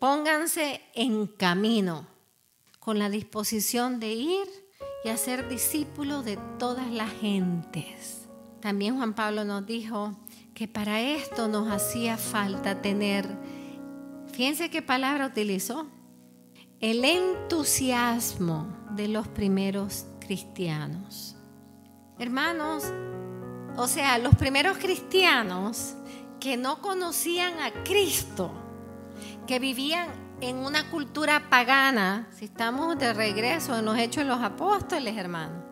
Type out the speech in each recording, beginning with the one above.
pónganse en camino con la disposición de ir y hacer discípulos de todas las gentes. También Juan Pablo nos dijo que para esto nos hacía falta tener, fíjense qué palabra utilizó, el entusiasmo de los primeros cristianos. Hermanos, o sea, los primeros cristianos que no conocían a Cristo, que vivían en una cultura pagana, si estamos de regreso en los hechos de los apóstoles, hermanos,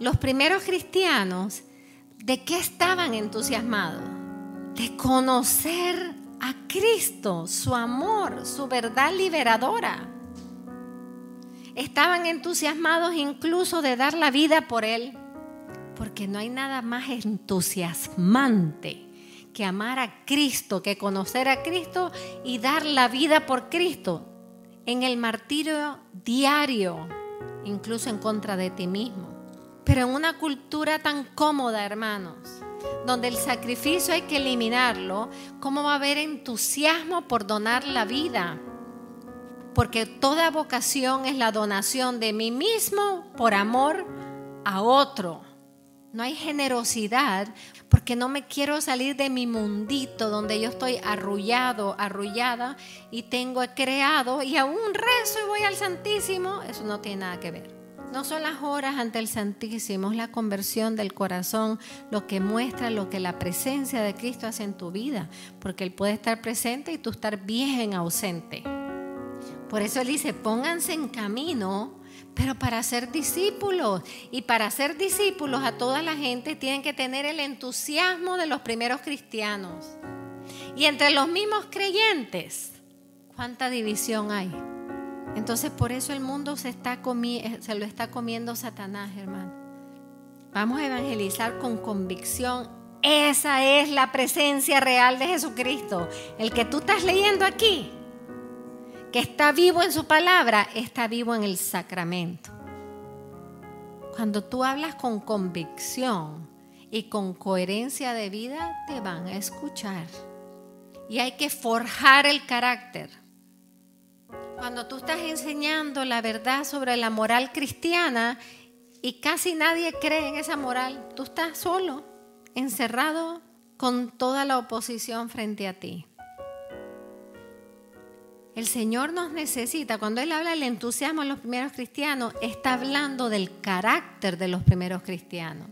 los primeros cristianos, ¿de qué estaban entusiasmados? De conocer a Cristo, su amor, su verdad liberadora. Estaban entusiasmados incluso de dar la vida por Él, porque no hay nada más entusiasmante que amar a Cristo, que conocer a Cristo y dar la vida por Cristo en el martirio diario, incluso en contra de ti mismo. Pero en una cultura tan cómoda, hermanos, donde el sacrificio hay que eliminarlo, ¿cómo va a haber entusiasmo por donar la vida? Porque toda vocación es la donación de mí mismo por amor a otro. No hay generosidad porque no me quiero salir de mi mundito donde yo estoy arrullado, arrullada y tengo creado y aún rezo y voy al Santísimo. Eso no tiene nada que ver. No son las horas ante el Santísimo, es la conversión del corazón lo que muestra lo que la presencia de Cristo hace en tu vida, porque Él puede estar presente y tú estar bien ausente. Por eso Él dice, pónganse en camino pero para ser discípulos y para ser discípulos a toda la gente tienen que tener el entusiasmo de los primeros cristianos. Y entre los mismos creyentes, ¿cuánta división hay? Entonces por eso el mundo se, está se lo está comiendo Satanás, hermano. Vamos a evangelizar con convicción. Esa es la presencia real de Jesucristo. El que tú estás leyendo aquí que está vivo en su palabra, está vivo en el sacramento. Cuando tú hablas con convicción y con coherencia de vida, te van a escuchar. Y hay que forjar el carácter. Cuando tú estás enseñando la verdad sobre la moral cristiana y casi nadie cree en esa moral, tú estás solo, encerrado con toda la oposición frente a ti. El Señor nos necesita. Cuando Él habla del entusiasmo de los primeros cristianos, está hablando del carácter de los primeros cristianos,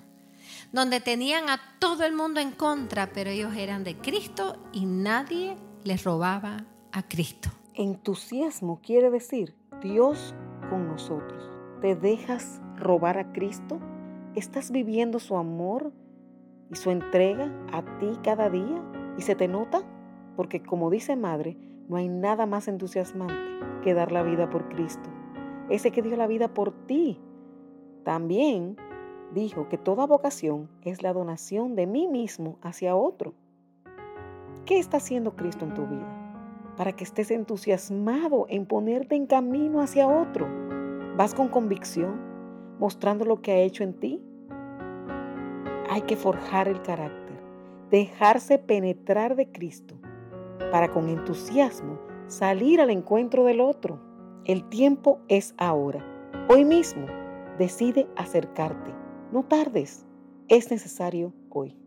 donde tenían a todo el mundo en contra, pero ellos eran de Cristo y nadie les robaba a Cristo. Entusiasmo quiere decir Dios con nosotros. ¿Te dejas robar a Cristo? ¿Estás viviendo su amor y su entrega a ti cada día? ¿Y se te nota? Porque como dice Madre, no hay nada más entusiasmante que dar la vida por Cristo. Ese que dio la vida por ti. También dijo que toda vocación es la donación de mí mismo hacia otro. ¿Qué está haciendo Cristo en tu vida? Para que estés entusiasmado en ponerte en camino hacia otro. ¿Vas con convicción, mostrando lo que ha hecho en ti? Hay que forjar el carácter, dejarse penetrar de Cristo para con entusiasmo salir al encuentro del otro. El tiempo es ahora. Hoy mismo decide acercarte. No tardes. Es necesario hoy.